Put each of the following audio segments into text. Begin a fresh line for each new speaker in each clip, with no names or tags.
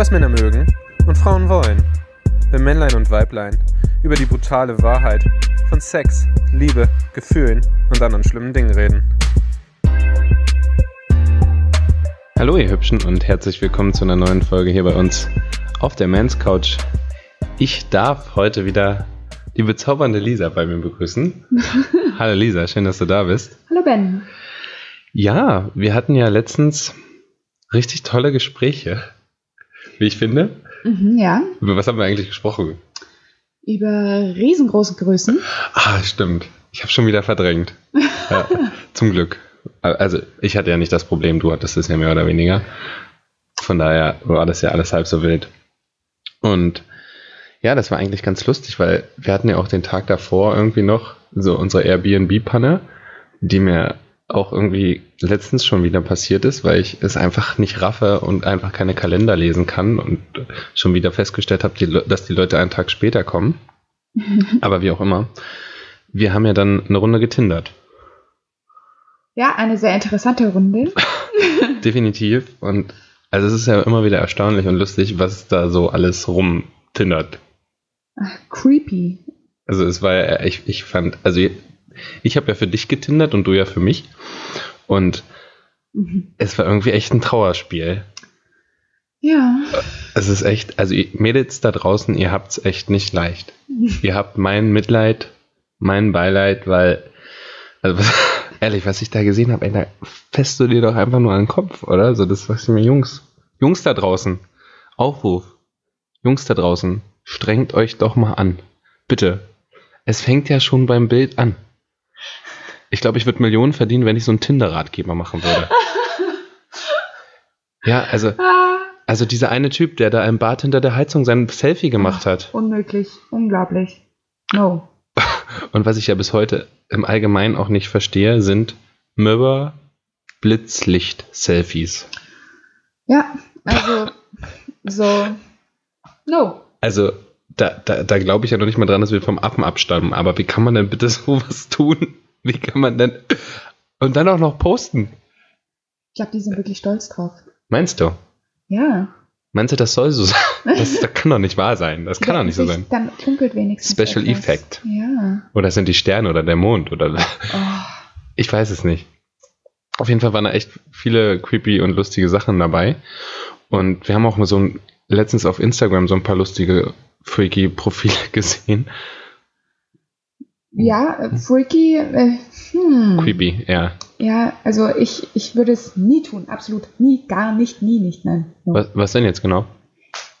was Männer mögen und Frauen wollen. Wenn Männlein und Weiblein über die brutale Wahrheit von Sex, Liebe, Gefühlen und anderen schlimmen Dingen reden. Hallo ihr Hübschen und herzlich willkommen zu einer neuen Folge hier bei uns auf der Mans Couch. Ich darf heute wieder die bezaubernde Lisa bei mir begrüßen. Hallo Lisa, schön, dass du da bist.
Hallo Ben.
Ja, wir hatten ja letztens richtig tolle Gespräche, wie ich finde.
Mhm, ja.
Über was haben wir eigentlich gesprochen?
Über riesengroße Größen.
Ah, stimmt. Ich habe schon wieder verdrängt. ja, zum Glück. Also, ich hatte ja nicht das Problem, du hattest es ja mehr oder weniger. Von daher war das ja alles halb so wild. Und ja, das war eigentlich ganz lustig, weil wir hatten ja auch den Tag davor irgendwie noch so unsere Airbnb-Panne, die mir auch irgendwie letztens schon wieder passiert ist, weil ich es einfach nicht raffe und einfach keine Kalender lesen kann und schon wieder festgestellt habe, dass die Leute einen Tag später kommen. Aber wie auch immer. Wir haben ja dann eine Runde getindert.
Ja, eine sehr interessante Runde.
Definitiv. Und also es ist ja immer wieder erstaunlich und lustig, was da so alles rumtindert.
Ach, creepy.
Also es war ja, ich, ich fand, also ich habe ja für dich getindert und du ja für mich. Und mhm. es war irgendwie echt ein Trauerspiel.
Ja.
Es ist echt, also Mädels da draußen, ihr habt es echt nicht leicht. ihr habt mein Mitleid, mein Beileid, weil, also was, ehrlich, was ich da gesehen habe, ey, da fässt du dir doch einfach nur an den Kopf, oder? So, das was ich mir, Jungs, Jungs da draußen, Aufruf, Jungs da draußen, strengt euch doch mal an. Bitte. Es fängt ja schon beim Bild an. Ich glaube, ich würde Millionen verdienen, wenn ich so einen Tinder-Ratgeber machen würde. ja, also, also dieser eine Typ, der da im Bad hinter der Heizung sein Selfie gemacht Ach, hat.
Unmöglich, unglaublich. No.
Und was ich ja bis heute im Allgemeinen auch nicht verstehe, sind Mirror Blitzlicht-Selfies.
Ja, also so, no.
Also da, da, da glaube ich ja noch nicht mal dran, dass wir vom Affen abstammen. Aber wie kann man denn bitte sowas tun? Wie kann man denn. Und dann auch noch posten?
Ich glaube, die sind wirklich stolz drauf.
Meinst du?
Ja.
Meinst du, das soll so sein? Das, das kann doch nicht wahr sein. Das kann doch nicht so sein.
Dann klunkelt wenigstens.
Special etwas. Effect.
Ja.
Oder sind die Sterne oder der Mond oder. Oh. Ich weiß es nicht. Auf jeden Fall waren da echt viele creepy und lustige Sachen dabei. Und wir haben auch mal so ein, letztens auf Instagram so ein paar lustige freaky Profile gesehen.
Ja, äh, freaky. Äh,
hm. Creepy, ja.
Ja, also ich, ich würde es nie tun, absolut nie, gar nicht, nie, nicht, nein.
No. Was, was denn jetzt genau?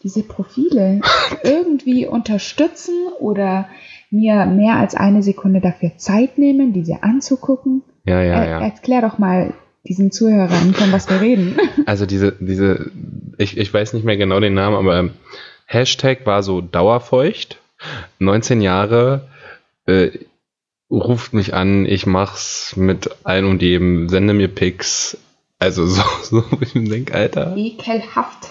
Diese Profile irgendwie unterstützen oder mir mehr als eine Sekunde dafür Zeit nehmen, diese anzugucken.
Ja, ja, ja.
erklär doch mal diesen Zuhörern, von was wir reden.
Also diese, diese, ich, ich weiß nicht mehr genau den Namen, aber Hashtag war so dauerfeucht. 19 Jahre, äh, ruft mich an, ich mach's mit ein und jedem, sende mir Pics. Also so, so ich mir denke, Alter.
Ekelhaft.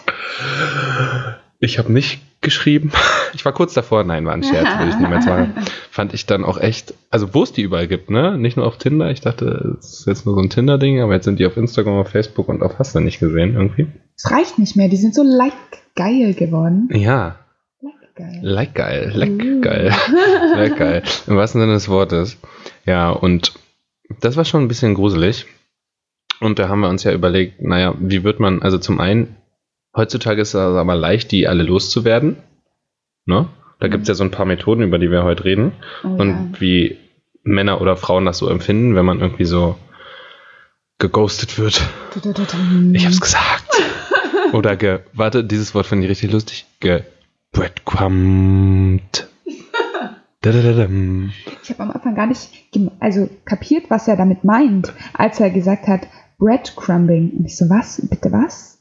Ich habe nicht geschrieben. Ich war kurz davor, nein, war ein Scherz, würde ich niemals sagen. Fand ich dann auch echt, also wo es die überall gibt, ne? Nicht nur auf Tinder. Ich dachte, es ist jetzt nur so ein Tinder-Ding, aber jetzt sind die auf Instagram, auf Facebook und auf hast du nicht gesehen irgendwie.
Es reicht nicht mehr, die sind so like geil geworden.
Ja. Like geil. Like geil. Like uh. geil. like geil. Im wahrsten Sinne des Wortes. Ja, und das war schon ein bisschen gruselig. Und da haben wir uns ja überlegt, naja, wie wird man, also zum einen, Heutzutage ist es aber leicht, die alle loszuwerden. Ne? Da mhm. gibt es ja so ein paar Methoden, über die wir heute reden. Oh, und ja. wie Männer oder Frauen das so empfinden, wenn man irgendwie so geghostet wird. Ich hab's gesagt. Oder ge. Warte, dieses Wort finde ich richtig lustig. Ge. Breadcrumbed.
Ich habe am Anfang gar nicht also kapiert, was er damit meint, als er gesagt hat Breadcrumbing. Und ich so, was? Bitte was?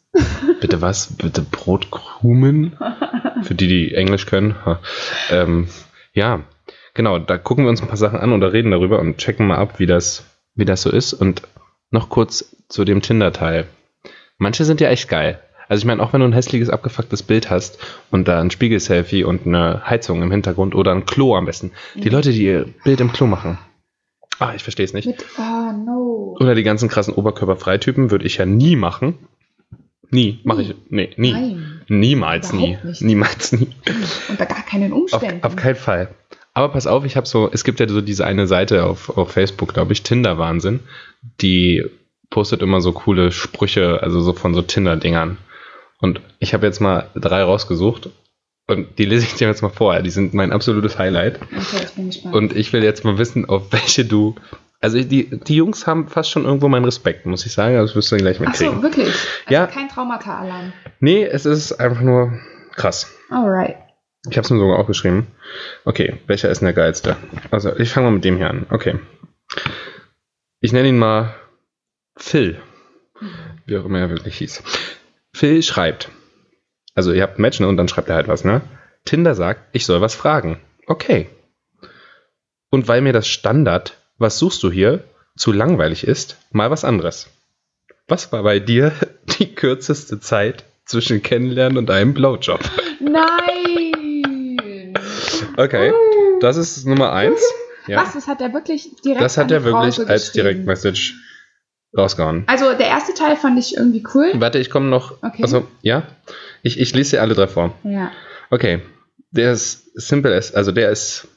Bitte was? Bitte Brotkrumen? Für die, die Englisch können. Ähm, ja, genau, da gucken wir uns ein paar Sachen an oder reden darüber und checken mal ab, wie das, wie das so ist. Und noch kurz zu dem Tinder-Teil. Manche sind ja echt geil. Also ich meine, auch wenn du ein hässliches, abgefucktes Bild hast und da ein Spiegelselfie und eine Heizung im Hintergrund oder ein Klo am besten. Die Leute, die ihr Bild im Klo machen. Ah, ich verstehe es nicht. Mit,
ah, no.
Oder die ganzen krassen Oberkörperfreitypen würde ich ja nie machen. Nie, mache ich. Nee, nie.
Nein.
Niemals nie.
Nicht.
Niemals nie.
Unter gar keinen
Auf,
Umständen.
auf keinen Fall. Aber pass auf, ich habe so, es gibt ja so diese eine Seite auf, auf Facebook, glaube ich, Tinder-Wahnsinn, die postet immer so coole Sprüche, also so von so Tinder-Dingern. Und ich habe jetzt mal drei rausgesucht und die lese ich dir jetzt mal vor. Die sind mein absolutes Highlight.
okay, ich bin gespannt.
Und ich will jetzt mal wissen, auf welche du. Also die, die Jungs haben fast schon irgendwo meinen Respekt, muss ich sagen. Das wirst du gleich
Ach
mitkriegen.
so, wirklich? Also
Ja.
Kein Traumata-Alarm.
Nee, es ist einfach nur krass.
Alright.
Ich habe es mir sogar aufgeschrieben. Okay, welcher ist denn der geilste? Also, ich fange mal mit dem hier an. Okay. Ich nenne ihn mal Phil. Wie auch immer er wirklich hieß. Phil schreibt. Also, ihr habt ein Match, ne? Und dann schreibt er halt was, ne? Tinder sagt, ich soll was fragen. Okay. Und weil mir das Standard, was suchst du hier, zu langweilig ist, mal was anderes. Was war bei dir die kürzeste Zeit zwischen Kennenlernen und einem Blowjob?
Nein!
Okay, das ist Nummer eins. Ja.
Was? Das hat er wirklich direkt
Das hat er wirklich
so
als? Direktmessage rausgehauen.
Also der erste Teil fand ich irgendwie cool.
Warte, ich komme noch.
Okay.
Also, ja? Ich, ich lese dir alle drei vor.
Ja.
Okay. Der ist simple as, also der ist.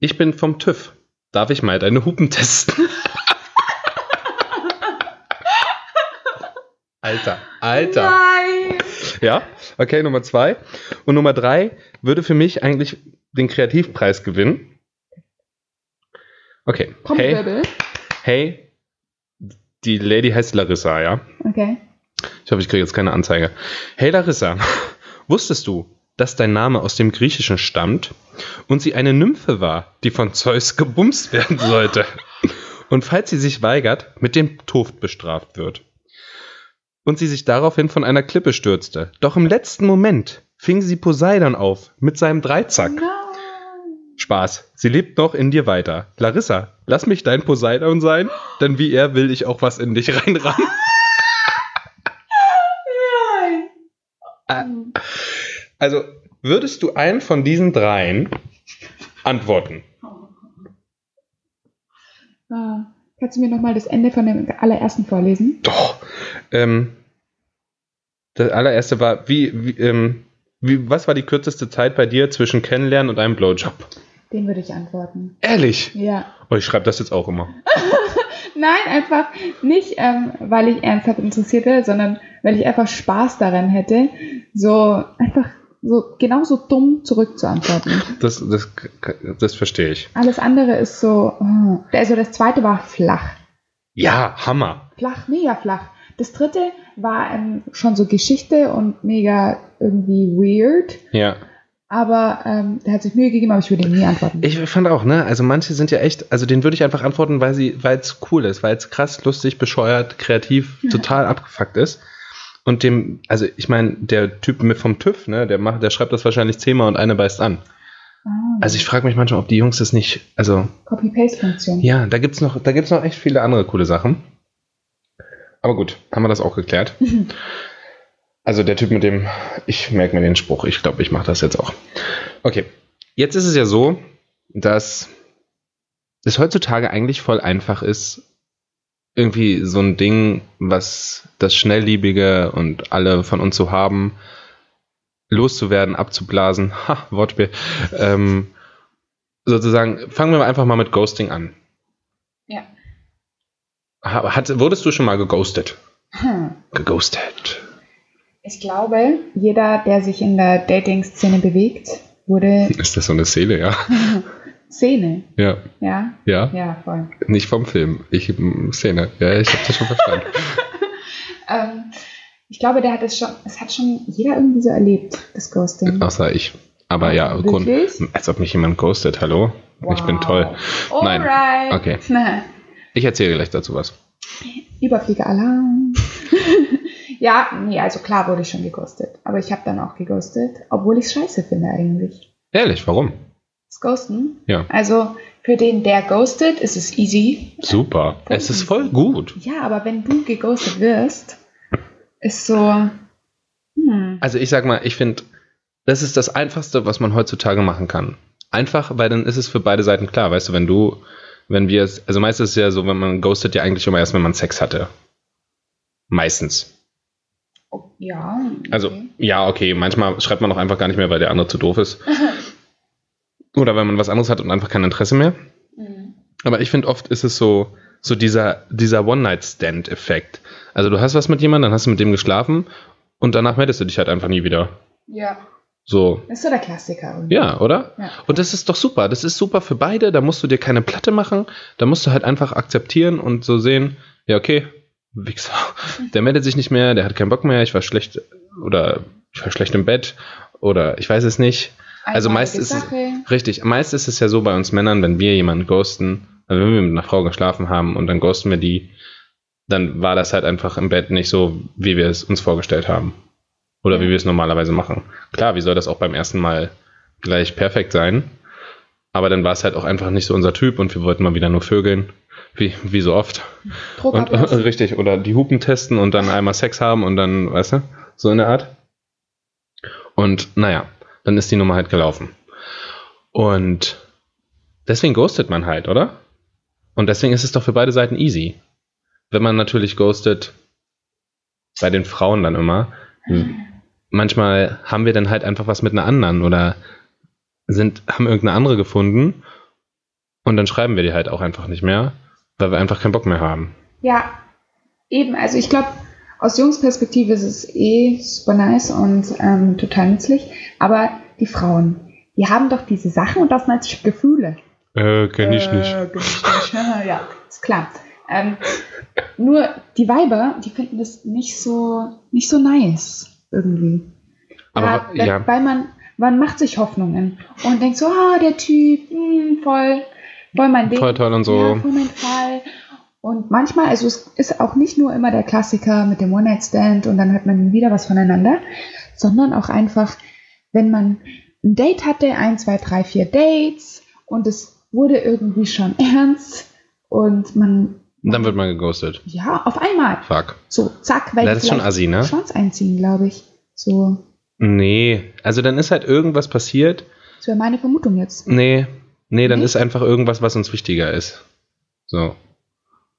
Ich bin vom TÜV. Darf ich mal deine Hupen testen? Alter, Alter.
Nein!
Ja, okay, Nummer zwei. Und Nummer drei würde für mich eigentlich den Kreativpreis gewinnen. Okay. Hey,
Trommelwirbel.
hey, die Lady heißt Larissa, ja?
Okay.
Ich hoffe, ich kriege jetzt keine Anzeige. Hey Larissa, wusstest du, dass dein Name aus dem Griechischen stammt und sie eine Nymphe war, die von Zeus gebumst werden sollte? Und falls sie sich weigert, mit dem Tod bestraft wird. Und sie sich daraufhin von einer Klippe stürzte. Doch im letzten Moment fing sie Poseidon auf mit seinem Dreizack.
Nein!
Spaß, sie lebt noch in dir weiter. Larissa, lass mich dein Poseidon sein, denn wie er will ich auch was in dich reinrammen.
Nein!
Also, würdest du einen von diesen dreien antworten?
Ah, Kannst du mir nochmal das Ende von dem allerersten vorlesen?
Doch. Ähm, das allererste war, wie, wie, ähm, wie, was war die kürzeste Zeit bei dir zwischen Kennenlernen und einem Blowjob?
Den würde ich antworten.
Ehrlich?
Ja.
Oh, ich schreibe das jetzt auch immer.
Nein, einfach nicht, ähm, weil ich ernsthaft interessiert wäre, sondern weil ich einfach Spaß daran hätte, so einfach so genauso dumm zurückzuantworten.
Das, das, das verstehe ich.
Alles andere ist so, oh. also das zweite war flach.
Ja, Hammer.
Flach, mega flach. Das dritte war ähm, schon so Geschichte und mega irgendwie weird.
Ja.
Aber ähm, der hat sich Mühe gegeben, aber ich würde ihm nie antworten.
Ich fand auch, ne? Also manche sind ja echt, also den würde ich einfach antworten, weil sie, weil es cool ist, weil es krass, lustig, bescheuert, kreativ, total abgefuckt ist. Und dem, also ich meine, der Typ mit vom TÜV, ne, der macht, der schreibt das wahrscheinlich zehnmal und eine beißt an.
ah,
Also ich frage mich manchmal, ob die Jungs das nicht, also
Copy-Paste-Funktion.
ja, da gibt's noch, da gibt's noch echt viele andere coole Sachen. Aber gut, haben wir das auch geklärt. Also der Typ mit dem, ich merke mir den Spruch, ich glaube, ich mache das jetzt auch. Okay, jetzt ist es ja so, dass es heutzutage eigentlich voll einfach ist, irgendwie so ein Ding, was das Schnellliebige und alle von uns so haben, loszuwerden, abzublasen. Ha, Wortspiel. Ähm, sozusagen, fangen wir einfach mal mit Ghosting an.
Ja.
Ha- Hat, wurdest du schon mal geghostet?
Hm.
Geghostet.
Ich glaube, jeder, der sich in der Dating-Szene bewegt, wurde
Ist das so eine Szene, ja?
Szene.
Ja,
Ja,
ja.
ja, voll.
Nicht vom Film. Ich, Szene. Ja, ich habe das schon verstanden.
Ähm, ich glaube, der hat es schon, es hat schon jeder irgendwie so erlebt, das Ghosting.
Außer ich. Aber ja, Grund, als ob mich jemand ghostet. Hallo? Ich bin
Wow.
toll. Nein.
Alright.
Okay.
Na,
Ich erzähle gleich dazu was.
Überfliegeralarm. ja, nee, also klar wurde ich schon geghostet. Aber ich habe dann auch geghostet, obwohl ich es scheiße finde eigentlich.
Ehrlich, warum?
Das Ghosten.
Ja.
Also für den, der ghostet, ist es easy.
Super. Es ist voll gut.
Ja, aber wenn du geghostet wirst, ist so. Hm.
Also ich sag mal, ich finde, das ist das Einfachste, was man heutzutage machen kann. Einfach, weil dann ist es für beide Seiten klar. Weißt du, wenn du, wenn wir es, also meistens ist es ja so, wenn man ghostet ja eigentlich immer erst, wenn man Sex hatte. Meistens.
Oh, ja. Okay.
Also, ja, okay, manchmal schreibt man auch einfach gar nicht mehr, weil der andere zu doof ist. Oder weil man was anderes hat und einfach kein Interesse mehr.
Mhm.
Aber ich finde, oft ist es so, so dieser, dieser One-Night-Stand-Effekt. Also du hast was mit jemandem, dann hast du mit dem geschlafen und danach meldest du dich halt einfach nie wieder.
Ja.
So,
Das ist so der Klassiker. irgendwie.
ja, oder?
Ja.
Und das ist doch super. Das ist super für beide. Da musst du dir keine Platte machen. Da musst du halt einfach akzeptieren und so sehen, ja, okay, Wichser. Der meldet sich nicht mehr, der hat keinen Bock mehr, ich war schlecht oder ich war schlecht im Bett oder ich weiß es nicht. Also meist ist es, richtig, meist ist es ja so bei uns Männern, wenn wir jemanden ghosten, also wenn wir mit einer Frau geschlafen haben und dann ghosten wir die, dann war das halt einfach im Bett nicht so, wie wir es uns vorgestellt haben. Oder wie
Ja.
wir es normalerweise machen. Klar, wie soll das auch beim ersten Mal gleich perfekt sein? Aber dann war es halt auch einfach nicht so unser Typ und wir wollten mal wieder nur vögeln. Wie, wie so oft. Und, richtig, oder die Hupen testen und dann einmal Sex haben und dann, weißt du, so in der Art. Und naja, dann ist die Nummer halt gelaufen. Und deswegen ghostet man halt, oder? Und deswegen ist es doch für beide Seiten easy. Wenn man natürlich ghostet, bei den Frauen dann immer, manchmal haben wir dann halt einfach was mit einer anderen oder sind, haben irgendeine andere gefunden und dann schreiben wir die halt auch einfach nicht mehr, weil wir einfach keinen Bock mehr haben.
Ja, eben. Also ich glaube, aus Jungsperspektive ist es eh super nice und ähm, total nützlich. Aber die Frauen, die haben doch diese Sachen und das sind als Gefühle.
Äh, kenn ich nicht.
Äh, kenn ich nicht. ja, ist klar. Ähm, nur die Weiber, die finden das nicht so, nicht so nice irgendwie.
Aber
weil,
ja,
weil man, man macht sich Hoffnungen und denkt so, ah, der Typ, hm, voll, voll mein Ding.
voll toll und
Ja,
so.
voll mein Fall. Und manchmal, also es ist auch nicht nur immer der Klassiker mit dem One-Night-Stand und dann hat man wieder was voneinander, sondern auch einfach, wenn man ein Date hatte, ein, zwei, drei, vier Dates und es wurde irgendwie schon ernst und man,
Und dann wird man geghostet.
ja, auf einmal,
Fuck.
so, zack, weil
Das ist schon assi, ne?
Schwanz einziehen, glaube ich. So,
Nee, also dann ist halt irgendwas passiert.
das wäre meine Vermutung jetzt.
Nee, nee, dann
Nee?
ist einfach irgendwas, was uns wichtiger ist. So.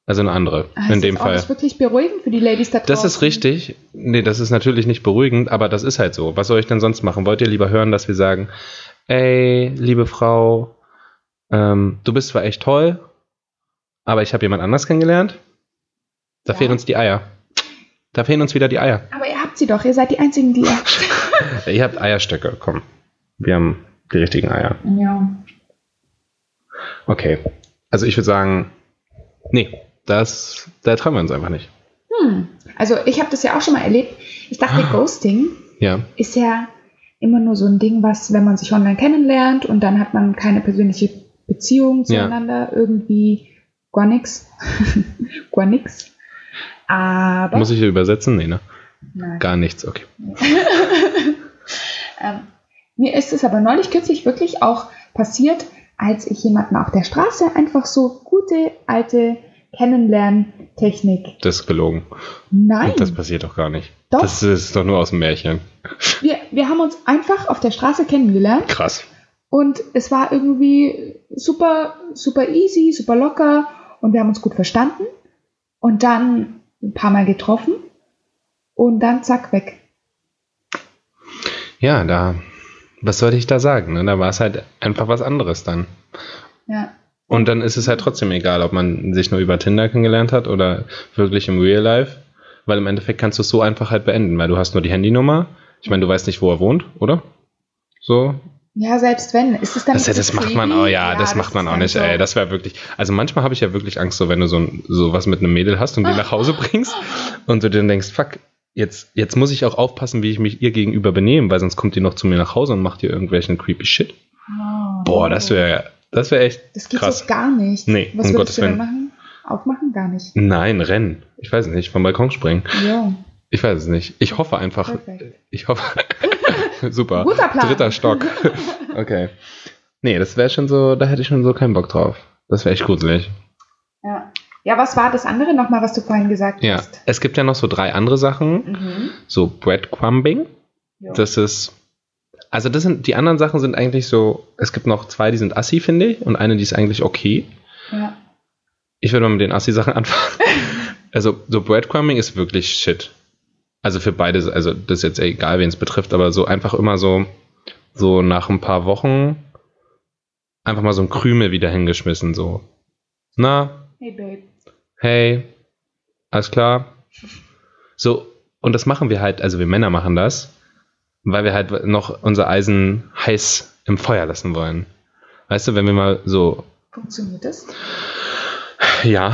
Also eine andere,
Ah,
in
ist
dem Fall.
das wirklich beruhigend für die Ladies da draußen?
Das ist richtig. Nee, das ist natürlich nicht beruhigend, aber das ist halt so. Was soll ich denn sonst machen? Wollt ihr lieber hören, dass wir sagen, ey, liebe Frau, ähm, du bist zwar echt toll, aber ich habe jemand anders kennengelernt? Da
Ja.
fehlen uns die Eier. Da fehlen uns wieder die Eier.
Aber ihr habt sie doch, ihr seid die Einzigen, die ihr
Ihr habt Eierstöcke, komm. Wir haben die richtigen Eier.
Ja.
Okay. Also ich würde sagen, nee, das, da trauen wir uns einfach nicht.
Hm. Also ich habe das ja auch schon mal erlebt. Ich dachte,
Ah.
Ghosting
Ja.
ist ja immer nur so ein Ding, was, wenn man sich online kennenlernt und dann hat man keine persönliche Beziehung
Ja.
zueinander, irgendwie gar nix. gar nix. Aber
Muss ich hier übersetzen? Nee, ne?
Nein.
Gar nichts, okay.
Ähm, mir ist es aber neulich kürzlich wirklich auch passiert, als ich jemanden auf der Straße einfach so gute alte Kennenlerntechnik.
Das ist gelogen.
Nein,
Das passiert doch gar nicht.
Doch.
Das ist doch nur aus dem Märchen.
wir, wir haben uns einfach auf der Straße kennengelernt
Krass.
und es war irgendwie super, super easy, super locker und wir haben uns gut verstanden und dann ein paar Mal getroffen und dann zack weg.
Ja, da, was sollte ich da sagen? Ne? Da war es halt einfach was anderes dann.
Ja.
Und dann ist es halt trotzdem egal, ob man sich nur über Tinder kennengelernt hat oder wirklich im Real Life. Weil im Endeffekt kannst du es so einfach halt beenden, weil du hast nur die Handynummer. Ich meine, du weißt nicht, wo er wohnt, oder? So.
Ja, selbst wenn. Ist es dann
Das, das macht man auch, ja, das macht man auch nicht,
so.
ey. Das wäre wirklich. Also manchmal habe ich ja wirklich Angst, so wenn du so, so was mit einem Mädel hast und die nach Hause bringst und du dann denkst, fuck, jetzt, jetzt muss ich auch aufpassen, wie ich mich ihr gegenüber benehme, weil sonst kommt die noch zu mir nach Hause und macht ihr irgendwelchen creepy Shit.
Oh.
Boah, das wäre das wäre echt
Das geht
krass.
so gar nicht.
Nee,
Was
um
würdest
Gottes
du denn machen? Aufmachen? Gar nicht.
Nein, rennen. Ich weiß nicht, vom Balkon springen.
Ja,
Ich weiß es nicht. Ich hoffe einfach.
perfekt.
Ich hoffe. Super.
Guter Plan.
Dritter Stock. okay. Nee, das wäre schon so, da hätte ich schon so keinen Bock drauf. Das wäre echt gruselig.
Ja. ja, was war das andere nochmal, was du vorhin gesagt
Ja.
hast?
Es gibt ja noch so drei andere Sachen.
Mhm.
So Breadcrumbing.
Ja.
Das ist. Also das sind, die anderen Sachen sind eigentlich so, es gibt noch zwei, die sind assi, finde ich, und eine, die ist eigentlich okay.
ja.
Ich würde mal mit den Assi-Sachen anfangen. also, so Breadcrumbing ist wirklich Shit. Also für beide, also das ist jetzt egal, wen es betrifft, aber so einfach immer so, so nach ein paar Wochen einfach mal so ein Krümel wieder hingeschmissen, so. Na,
Hey, Babe.
hey, alles klar. So, und das machen wir halt, also wir Männer machen das, weil wir halt noch unser Eisen heiß im Feuer lassen wollen. Weißt du, wenn wir mal so,
Funktioniert das?
ja,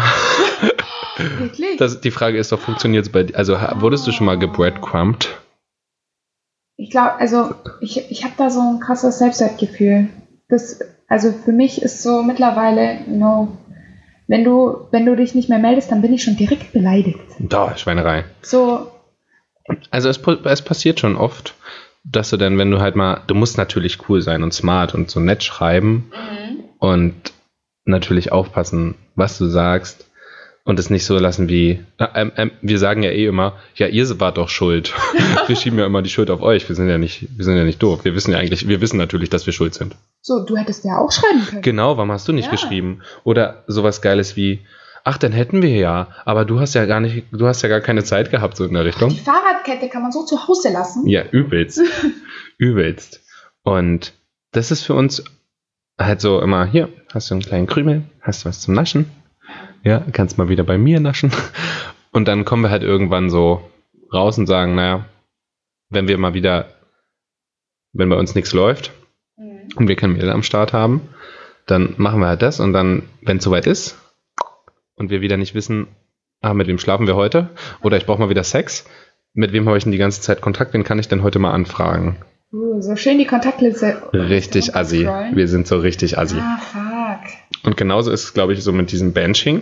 Wirklich?
das, die Frage ist doch, funktioniert es bei dir? Also wurdest du schon mal gebreadcrumbed?
Ich glaube, also ich, ich habe da so ein krasses Selbstwertgefühl. Das, also für mich ist so mittlerweile, you know, wenn du, wenn du dich nicht mehr meldest, dann bin ich schon direkt beleidigt.
Da, Schweinerei.
So,
Also es, es passiert schon oft, dass du dann, wenn du halt mal, du musst natürlich cool sein und smart und so nett schreiben und natürlich aufpassen, was du sagst und es nicht so lassen wie, äh, ähm, wir sagen ja eh immer, ja, ihr wart doch schuld. wir schieben ja immer die Schuld auf euch. Wir sind ja nicht, wir sind ja nicht doof. Wir wissen ja eigentlich, wir wissen natürlich, dass wir schuld sind.
so, du hättest ja auch schreiben können.
Genau, warum hast du nicht
Ja.
geschrieben? Oder sowas Geiles wie, ach, dann hätten wir ja, aber du hast ja gar nicht, du hast ja gar keine Zeit gehabt, so in der Richtung.
Die Fahrradkette kann man so zu Hause lassen.
Ja, übelst. übelst. Und das ist für uns halt so immer, hier, hast du einen kleinen Krümel, hast du was zum Naschen? Ja, kannst mal wieder bei mir naschen. Und dann kommen wir halt irgendwann so raus und sagen, naja, wenn wir mal wieder, wenn bei uns nichts läuft
Mhm.
und wir kein Mädel am Start haben, dann machen wir halt das und dann, wenn es soweit ist und wir wieder nicht wissen, ah, mit wem schlafen wir heute oder ich brauche mal wieder Sex, mit wem habe ich denn die ganze Zeit Kontakt, wen kann ich denn heute mal anfragen?
Uh, so schön die Kontaktliste.
Richtig assi. Wir sind so richtig assi.
Ah, fuck.
Und genauso ist es, glaube ich, so mit diesem Benching.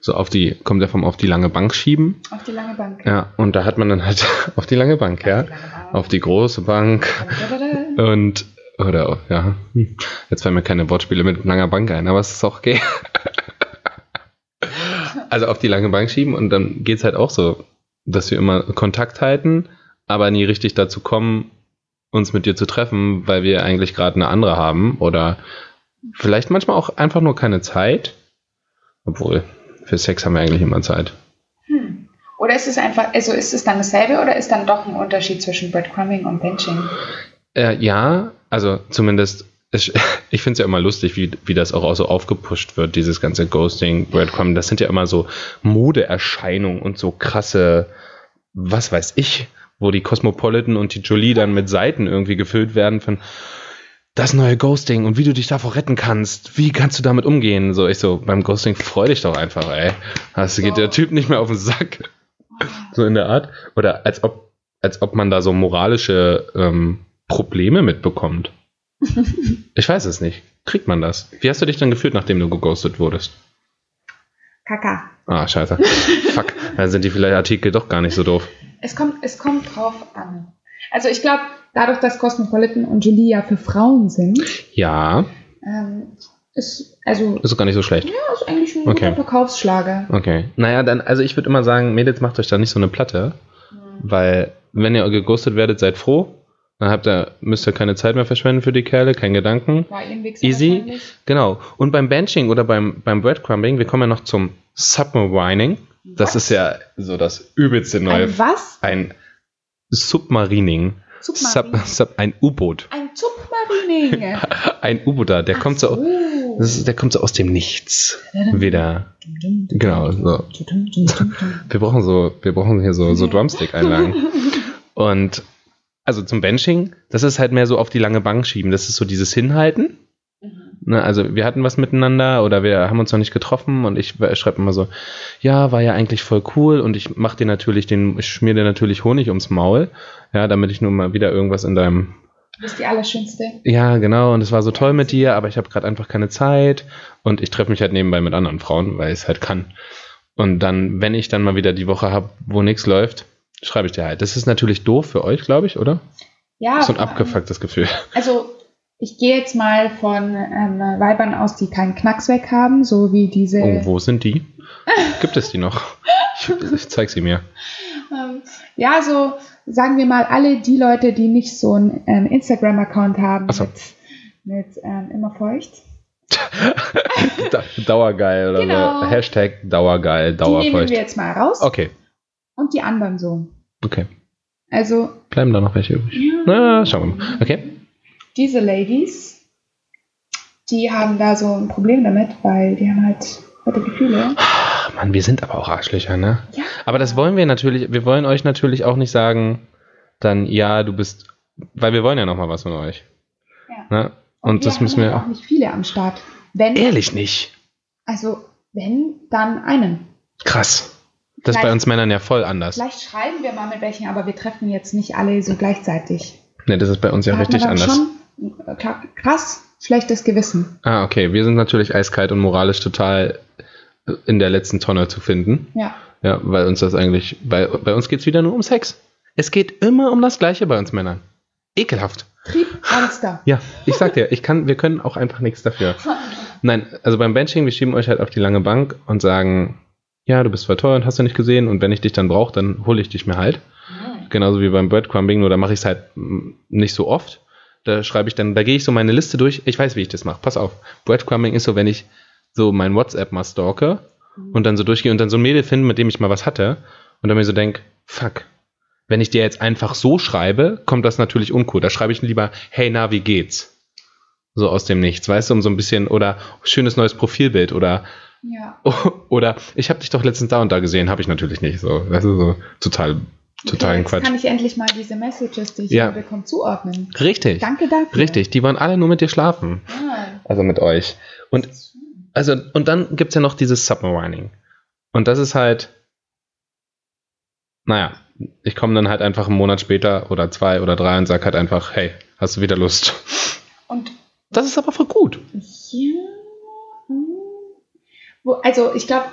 So auf die, kommt ja vom auf die lange Bank schieben.
Auf die lange Bank.
Ja, und da hat man dann halt auf die lange Bank, ja.
die lange Bank.
Auf die große Bank. Und, oder, auf- ja, jetzt fallen mir keine Wortspiele mit langer Bank ein, aber es ist auch okay. Also auf die lange Bank schieben und dann geht's halt auch so, dass wir immer Kontakt halten, aber nie richtig dazu kommen, uns mit dir zu treffen, weil wir eigentlich gerade eine andere haben oder vielleicht manchmal auch einfach nur keine Zeit. Obwohl, für Sex haben wir eigentlich immer Zeit.
Hm. Oder ist es einfach, also ist es dann dasselbe oder ist dann doch ein Unterschied zwischen Breadcrumbing und Benching?
Äh, ja, also zumindest, ich, finde es ja immer lustig, wie, wie das auch so aufgepusht wird, dieses ganze Ghosting, Breadcrumb. Das sind ja immer so Modeerscheinungen und so krasse, was weiß ich, wo die Cosmopolitan und die Jolie dann mit Seiten irgendwie gefüllt werden von das neue Ghosting und wie du dich davor retten kannst. Wie kannst du damit umgehen? So, ich so, beim Ghosting freu dich doch einfach, ey. Das geht der Typ nicht mehr auf den Sack. So in der Art. Oder als ob, als ob man da so moralische ähm, Probleme mitbekommt. Ich weiß es nicht. Kriegt man das? Wie hast du dich dann gefühlt, nachdem du geghostet wurdest?
Kaka.
Ah, scheiße. Fuck. Dann sind die vielleicht Artikel doch gar nicht so doof.
Es kommt, es kommt drauf an. Also ich glaube, dadurch, dass Cosmopolitan und Julie ja für Frauen sind,
Ja,
ähm, ist, also,
ist gar nicht so schlecht.
ja, ist eigentlich ein
Okay.
guter Verkaufsschlager.
Okay. Naja, dann, also ich würde immer sagen, Mädels, macht euch da nicht so eine Platte, weil wenn ihr geghostet werdet, seid froh. Dann habt ihr, müsst ihr keine Zeit mehr verschwenden für die Kerle, kein Gedanken.
War
Easy. Genau. Und beim Benching oder beim, beim Breadcrumbing, wir kommen ja noch zum Submarining. Das
Was?
ist ja so das übelste neue.
Ein was?
Ein Submarining. Sub,
Submarin.
sub, ein U-Boot.
Ein Submarining.
Ein U-Boot da, der
Ach
kommt so,
so.
das ist, der kommt so aus dem Nichts. Wieder. Genau, so. Wir brauchen so, wir brauchen hier so, so Drumstick-Einlagen. Und also zum Benching, das ist halt mehr so auf die lange Bank schieben. Das ist so dieses Hinhalten. Ne, also wir hatten was miteinander oder wir haben uns noch nicht getroffen und ich schreibe immer so, ja, war ja eigentlich voll cool und ich mach dir natürlich den, ich schmier dir natürlich Honig ums Maul, ja, damit ich nur mal wieder irgendwas in deinem,
Du bist die Allerschönste.
ja, genau, und es war so toll mit dir, aber ich habe gerade einfach keine Zeit und ich treffe mich halt nebenbei mit anderen Frauen, weil ich es halt kann. Und dann, wenn ich dann mal wieder die Woche habe, wo nichts läuft, schreibe ich dir halt. Das ist natürlich doof für euch, glaube ich, oder?
Ja.
So ein abgefucktes Gefühl.
Also, ich gehe jetzt mal von ähm, Weibern aus, die keinen Knacks weg haben, so wie diese.
Oh, wo sind die? Gibt es die noch? Ich, ich zeig sie mir.
Ähm, ja, so sagen wir mal alle die Leute, die nicht so einen ähm, Instagram-Account haben
Ach so.
mit, mit ähm, immer feucht.
Da- Dauergeil oder
Genau.
so. Hashtag Dauergeil,
Die nehmen wir
Dauerfeucht.
jetzt mal raus
Okay,
und die anderen so.
Okay.
Also,
Bleiben da noch welche übrig?
ja,
Na, schauen wir mal. Okay.
diese Ladies, die haben da so ein Problem damit, weil die haben halt heute Gefühle.
Ach, Mann, wir sind aber auch Arschlöcher, ne?
Ja.
Aber das wollen wir natürlich, wir wollen euch natürlich auch nicht sagen, dann, ja, du bist, weil wir wollen ja noch mal was von euch.
Ja.
Ne? Und, das
wir
müssen wir
halt auch nicht viele am Start. Wenn,
Ehrlich nicht.
also, wenn, dann einen.
Krass. Das ist bei uns Männern ja voll anders.
Vielleicht schreiben wir mal mit welchen, aber wir treffen jetzt nicht alle so gleichzeitig.
Ne, das ist bei uns ja
Da hat man
richtig anders.
Schon, äh, krass, schlechtes Gewissen.
Ah, okay. Wir sind natürlich eiskalt und moralisch total äh, in der letzten Tonne zu finden.
Ja.
Ja, weil uns das eigentlich, bei, bei uns geht es wieder nur um Sex. Es geht immer um das Gleiche bei uns Männern. Ekelhaft.
Trieb, Monster.
Ja, ich sag dir, ich kann, wir können auch einfach nichts dafür. Nein, also beim Benching, wir schieben euch halt auf die lange Bank und sagen, ja, du bist voll teuer und hast du nicht gesehen und wenn ich dich dann brauche, dann hole ich dich mir halt. Genauso wie beim Breadcrumbing, nur da mache ich es halt mm, nicht so oft. Da schreibe ich dann, da gehe ich so meine Liste durch. Ich weiß, wie ich das mache. Pass auf. Breadcrumbing ist so, wenn ich so mein WhatsApp mal stalke und dann so durchgehe und dann so ein Mädel finde, mit dem ich mal was hatte und dann mir so denke, fuck, wenn ich dir jetzt einfach so schreibe, kommt das natürlich uncool. Da schreibe ich lieber, hey, na, wie geht's? So aus dem Nichts, weißt du, um so ein bisschen, oder schönes neues Profilbild oder
Ja.
oder ich habe dich doch letztens da und da gesehen, habe ich natürlich nicht. So, das ist so total, totalen
jetzt
Quatsch.
kann ich endlich mal diese Messages, die ich
Ja.
bekomme, zuordnen.
Richtig,
Danke dafür.
richtig. Die wollen alle nur mit dir schlafen.
Ja.
Also mit euch. Und also und dann gibt's ja noch dieses Submarining. Und das ist halt, naja, ich komme dann halt einfach einen Monat später oder zwei oder drei und sag halt einfach, hey, hast du wieder Lust?
Und
Das ist aber voll gut.
ja. Wo, also ich glaube,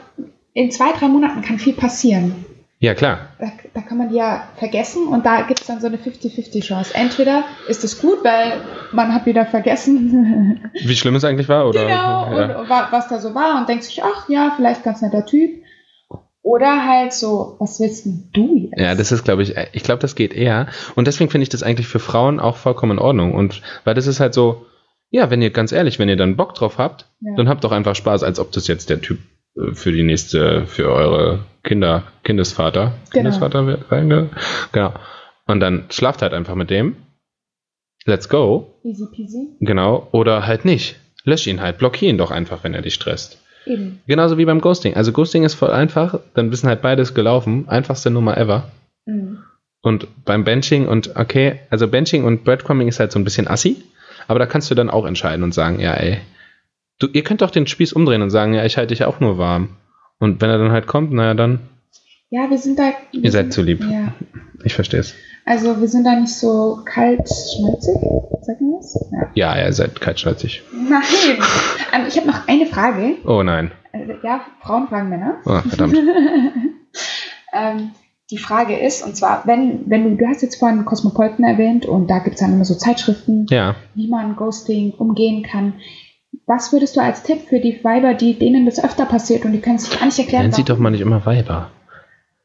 in zwei, drei Monaten kann viel passieren.
Ja, klar.
Da, da kann man die ja vergessen und da gibt es dann so eine 50-50 Chance. Entweder ist es gut, weil man hat wieder vergessen,
Wie schlimm es eigentlich war, oder?
genau,
ja.
und wa- was da so war und denkt sich, ach ja, vielleicht ganz netter Typ. Oder halt so, was willst du jetzt?
Ja, das ist, glaube ich, ich glaube, das geht eher. Und deswegen finde ich das eigentlich für Frauen auch vollkommen in Ordnung. Und weil das ist halt so, ja, wenn ihr ganz ehrlich, wenn ihr dann Bock drauf habt,
Ja.
dann habt doch einfach Spaß, als ob das jetzt der Typ äh, für die nächste, für eure Kinder, Kindesvater,
Genau.
Kindesvater wird sein? Genau. Und dann schlaft halt einfach mit dem. Let's go.
Easy peasy.
Genau. Oder halt nicht. Lösch ihn halt. Blockier ihn doch einfach, wenn er dich stresst.
Eben.
Genauso wie beim Ghosting. Also Ghosting ist voll einfach. Dann wissen halt beides gelaufen. Einfachste Nummer ever.
Mhm.
Und beim Benching und okay, also Benching und Breadcrumbing ist halt so ein bisschen assi, aber da kannst du dann auch entscheiden und sagen, ja, ey, du, ihr könnt doch den Spieß umdrehen und sagen, ja, ich halte dich auch nur warm. Und wenn er dann halt kommt, naja, dann,
Ja, wir sind da. wir
Ihr seid
sind,
zu lieb.
Ja.
ich verstehe es.
Also wir sind da nicht so kalt schmalzig, sagt man das? Ja.
Ja, ihr seid kaltschnäuzig.
Nein. ähm, ich habe noch eine Frage.
Oh nein.
Also, ja, Frauen fragen Männer.
Oh, verdammt.
ähm, die Frage ist, und zwar, wenn, wenn du, du hast jetzt vorhin Cosmopolitan erwähnt und da gibt es dann immer so Zeitschriften,
Ja,
wie man Ghosting umgehen kann. Was würdest du als Tipp für die Weiber, die denen das öfter passiert und die können sich gar nicht erklären,
nennt sie doch mal nicht immer Weiber.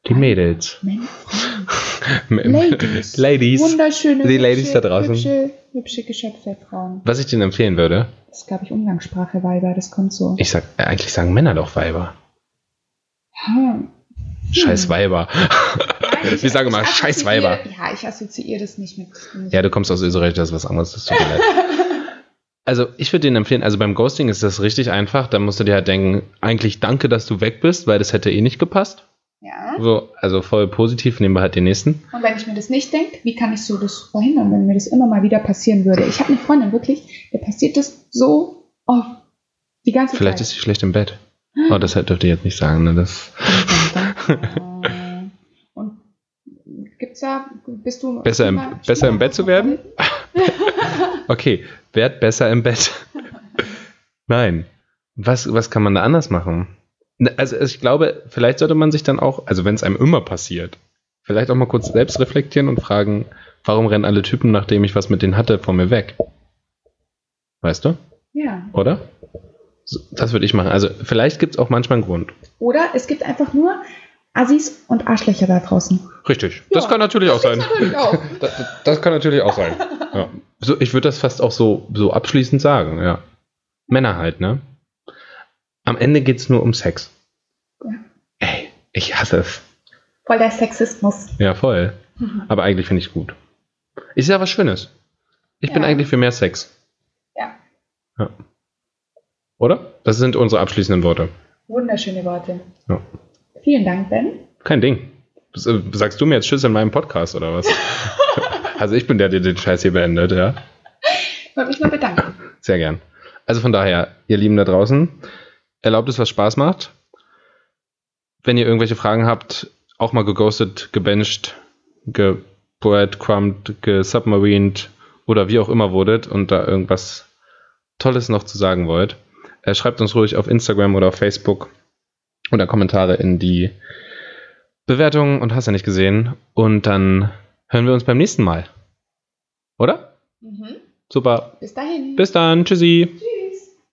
Die Mädels.
Ladies.
Ladies.
Wunderschöne,
Die Ladies
hübsche,
da draußen.
Hübsche, hübsche Geschöpfe, Frauen.
Was ich denen empfehlen würde,
Das ist, glaube ich, Umgangssprache, Weiber, das kommt so.
ich sag, äh, eigentlich sagen Männer doch Weiber.
Hm.
Scheiß Weiber.
Nein, ich-
Wir sagen immer,
ich
scheiß Weiber.
Ja, ich assoziiere das nicht mit. mit
Ja, du kommst aus Österreich, das ist was anderes, das tut mir leid. Also, ich würde denen empfehlen, also beim Ghosting ist das richtig einfach. Da musst du dir halt denken, eigentlich danke, dass du weg bist, weil das hätte eh nicht gepasst.
ja.
So, also voll positiv, nehmen wir halt den nächsten.
Und wenn ich mir das nicht denke, wie kann ich so das verhindern, wenn mir das immer mal wieder passieren würde? Ich habe eine Freundin wirklich, der passiert das so oft. Die ganze
Vielleicht
Zeit.
ist sie schlecht im Bett. Oh, das dürft ihr jetzt nicht sagen, ne? Das
Und gibt's da, bist du
Besser im- besser im Bett zu werden? Okay, werd besser im Bett. Nein. Was, was kann man da anders machen? Ne, Also ich glaube, vielleicht sollte man sich dann auch, also wenn es einem immer passiert, vielleicht auch mal kurz selbst reflektieren und fragen, warum rennen alle Typen, nachdem ich was mit denen hatte, von mir weg? Weißt du?
Ja.
Oder? Das würde ich machen. Also vielleicht gibt es auch manchmal einen Grund.
Oder es gibt einfach nur Assis und Arschlöcher da draußen.
Richtig. Das
Ja,
kann natürlich auch sein.
natürlich auch.
Das, das kann natürlich auch sein. Ja. So, ich würde das fast auch so, so abschließend sagen, ja. Männer halt, ne? Am Ende geht es nur um Sex.
Ja.
Ey, ich hasse es.
Voll der Sexismus.
Ja, voll. Aber eigentlich finde ich gut. Ist ja was Schönes. Ich bin eigentlich für mehr Sex.
Ja.
ja. Oder? Das sind unsere abschließenden Worte.
Wunderschöne Worte.
Ja.
Vielen Dank, Ben.
Kein Ding. Äh, Sagst du mir jetzt Tschüss in meinem Podcast oder was? also ich bin der, der den Scheiß hier beendet, ja.
Ich wollte mich nur bedanken.
Sehr gern. Also von daher, ihr Lieben da draußen, erlaubt es, was Spaß macht. Wenn ihr irgendwelche Fragen habt, auch mal geghostet, gebencht, gebreadcrumbed, gesubmarined oder wie auch immer wurdet und da irgendwas Tolles noch zu sagen wollt, äh, schreibt uns ruhig auf Instagram oder auf Facebook oder Kommentare in die Bewertungen und hast ja nicht gesehen. Und dann hören wir uns beim nächsten Mal. Oder?
Mhm.
Super.
Bis dahin.
Bis dann. Tschüssi.
Tschüss.